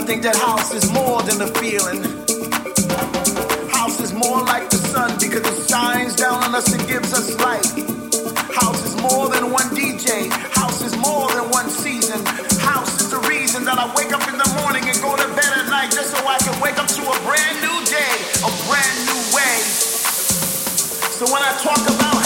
I think that house is more than a feeling. House is more like the sun because it shines down on us and gives us light. House is more than one DJ. House is more than one season. House is the reason that I wake up in the morning and go to bed at night just so I can wake up to a brand new day, a brand new way. So when I talk about